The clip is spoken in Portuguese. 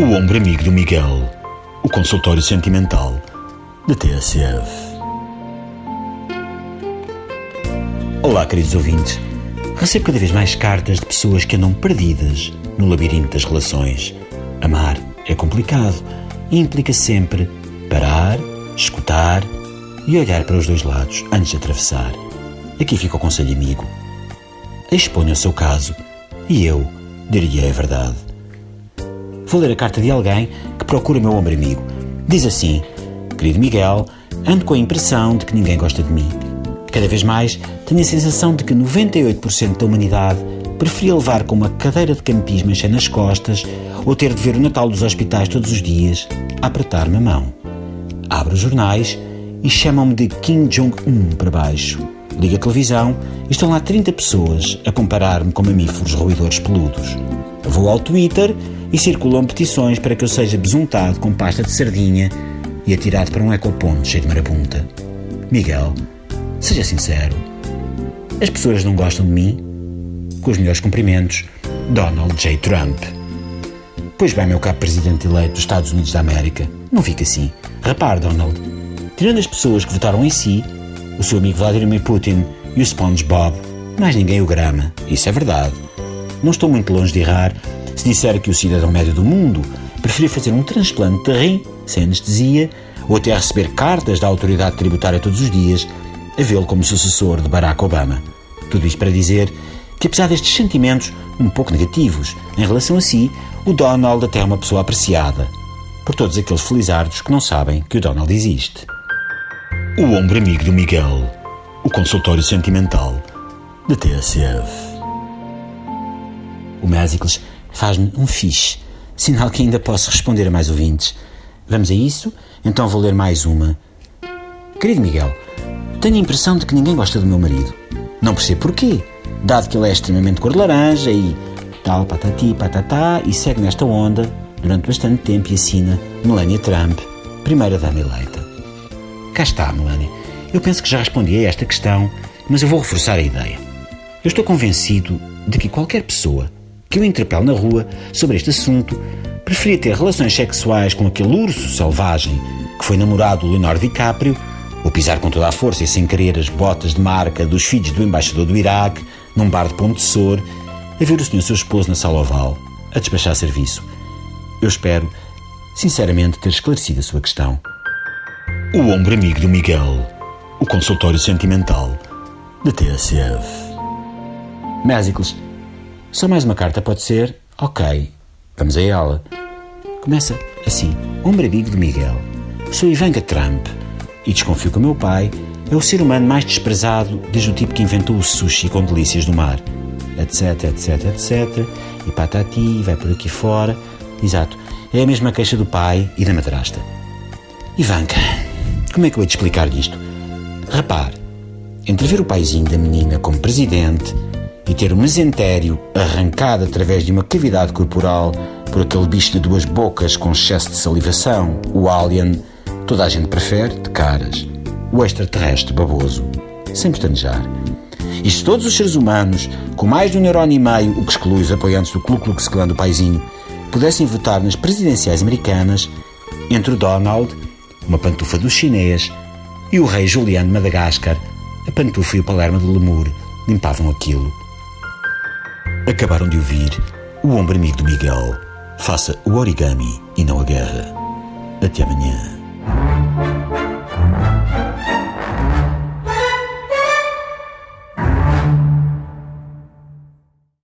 O ombro amigo do Miguel, o consultório sentimental da TSF. Olá, queridos ouvintes. Recebo cada vez mais cartas de pessoas que andam perdidas no labirinto das relações. Amar é complicado e implica sempre parar, escutar e olhar para os dois lados antes de atravessar. Aqui fica o conselho amigo. Exponha o seu caso e eu diria a verdade. Vou ler a carta de alguém que procura meu ombro amigo. Diz assim: Querido Miguel, ando com a impressão de que ninguém gosta de mim. Cada vez mais tenho a sensação de que 98% da humanidade preferia levar com uma cadeira de campismo enchendo nas costas ou ter de ver o Natal dos hospitais todos os dias a apertar-me a mão. Abro os jornais e chamam-me de Kim Jong-un para baixo. Ligo a televisão e estão lá 30 pessoas a comparar-me com mamíferos roedores peludos. Vou ao Twitter e circulam petições para que eu seja besuntado com pasta de sardinha e atirado para um ecoponto cheio de marabunta. Miguel, seja sincero. As pessoas não gostam de mim? Com os melhores cumprimentos, Donald J. Trump. Pois bem, meu caro presidente eleito dos Estados Unidos da América, não fica assim. Repare, Donald, tirando as pessoas que votaram em si, o seu amigo Vladimir Putin e o SpongeBob, mais ninguém o grama. Isso é verdade. Não estou muito longe de errar se disser que o cidadão médio do mundo preferia fazer um transplante de rim sem anestesia ou até receber cartas da autoridade tributária todos os dias a vê-lo como sucessor de Barack Obama. Tudo isto para dizer que, apesar destes sentimentos um pouco negativos em relação a si, o Donald até é uma pessoa apreciada por todos aqueles felizardos que não sabem que o Donald existe. O ombro amigo do Miguel, o consultório sentimental da TSF. O Mésicles faz-me um fixe. Sinal que ainda posso responder a mais ouvintes. Vamos a isso? Então vou ler mais uma. Querido Miguel, tenho a impressão de que ninguém gosta do meu marido. Não percebo porquê, dado que ele é extremamente cor de laranja e tal, patati, patatá, e segue nesta onda durante bastante tempo e assina Melania Trump, primeira dama eleita. Cá está, Melania. Eu penso que já respondi a esta questão, mas eu vou reforçar a ideia. Eu estou convencido de que qualquer pessoa que o interpele na rua sobre este assunto, preferia ter relações sexuais com aquele urso selvagem que foi namorado do Leonardo DiCaprio, ou pisar com toda a força e sem querer as botas de marca dos filhos do embaixador do Iraque, num bar de Ponte Sor, a ver o senhor seu esposo na sala oval, a despachar serviço. Eu espero, sinceramente, ter esclarecido a sua questão. O ombro amigo do Miguel, o consultório sentimental da TSF. Mésicles, só mais uma carta pode ser? Ok, vamos a ela. Começa assim: Ombro amigo de Miguel. Sou Ivanka Trump e desconfio que o meu pai é o ser humano mais desprezado desde o tipo que inventou o sushi com delícias do mar. Etc, etc, etc. E patati, vai por aqui fora. Exato. É a mesma queixa do pai e da madrasta. Ivanka, como é que eu hei de explicar isto? Repare, entre ver o paizinho da menina como presidente e ter o mesentério arrancado através de uma cavidade corporal por aquele bicho de duas bocas com excesso de salivação, o alien, toda a gente prefere de caras. O extraterrestre baboso, sem pestanejar. E se todos os seres humanos, com mais de um neurônio e meio, o que exclui os apoiantes do Ku Klux Klan do paizinho, pudessem votar nas presidenciais americanas, entre o Donald, uma pantufa do chinês, e o rei Juliano de Madagascar, a pantufa e o palerma de Lemur limpavam aquilo. Acabaram de ouvir o ombro amigo do Miguel. Faça o origami e não a guerra. Até amanhã.